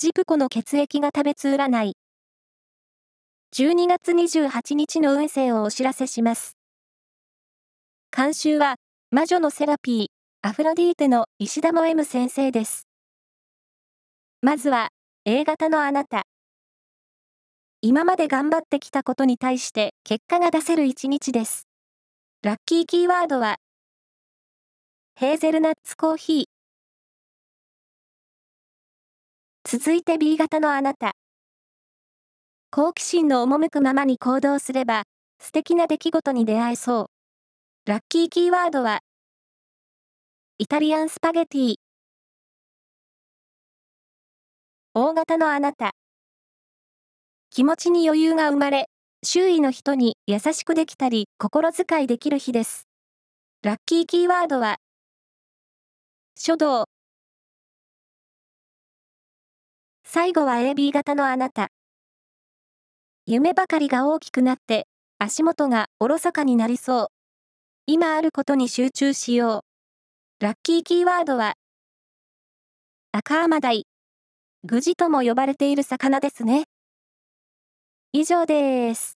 ジプコの血液が食べつ占い。12月28日の運勢をお知らせします。監修は、魔女のセラピー、アフロディーテの石田も M 先生です。まずは、A 型のあなた。今まで頑張ってきたことに対して結果が出せる一日です。ラッキーキーワードは、ヘーゼルナッツコーヒー。続いて B 型のあなた。好奇心の赴くままに行動すれば、素敵な出来事に出会えそう。ラッキーキーワードは、イタリアンスパゲティ。大型のあなた。気持ちに余裕が生まれ、周囲の人に優しくできたり、心遣いできる日です。ラッキーキーワードは、書道。最後は AB 型のあなた。夢ばかりが大きくなって、足元がおろそかになりそう。今あることに集中しよう。ラッキーキーワードは、赤アマダイ。グジとも呼ばれている魚ですね。以上です。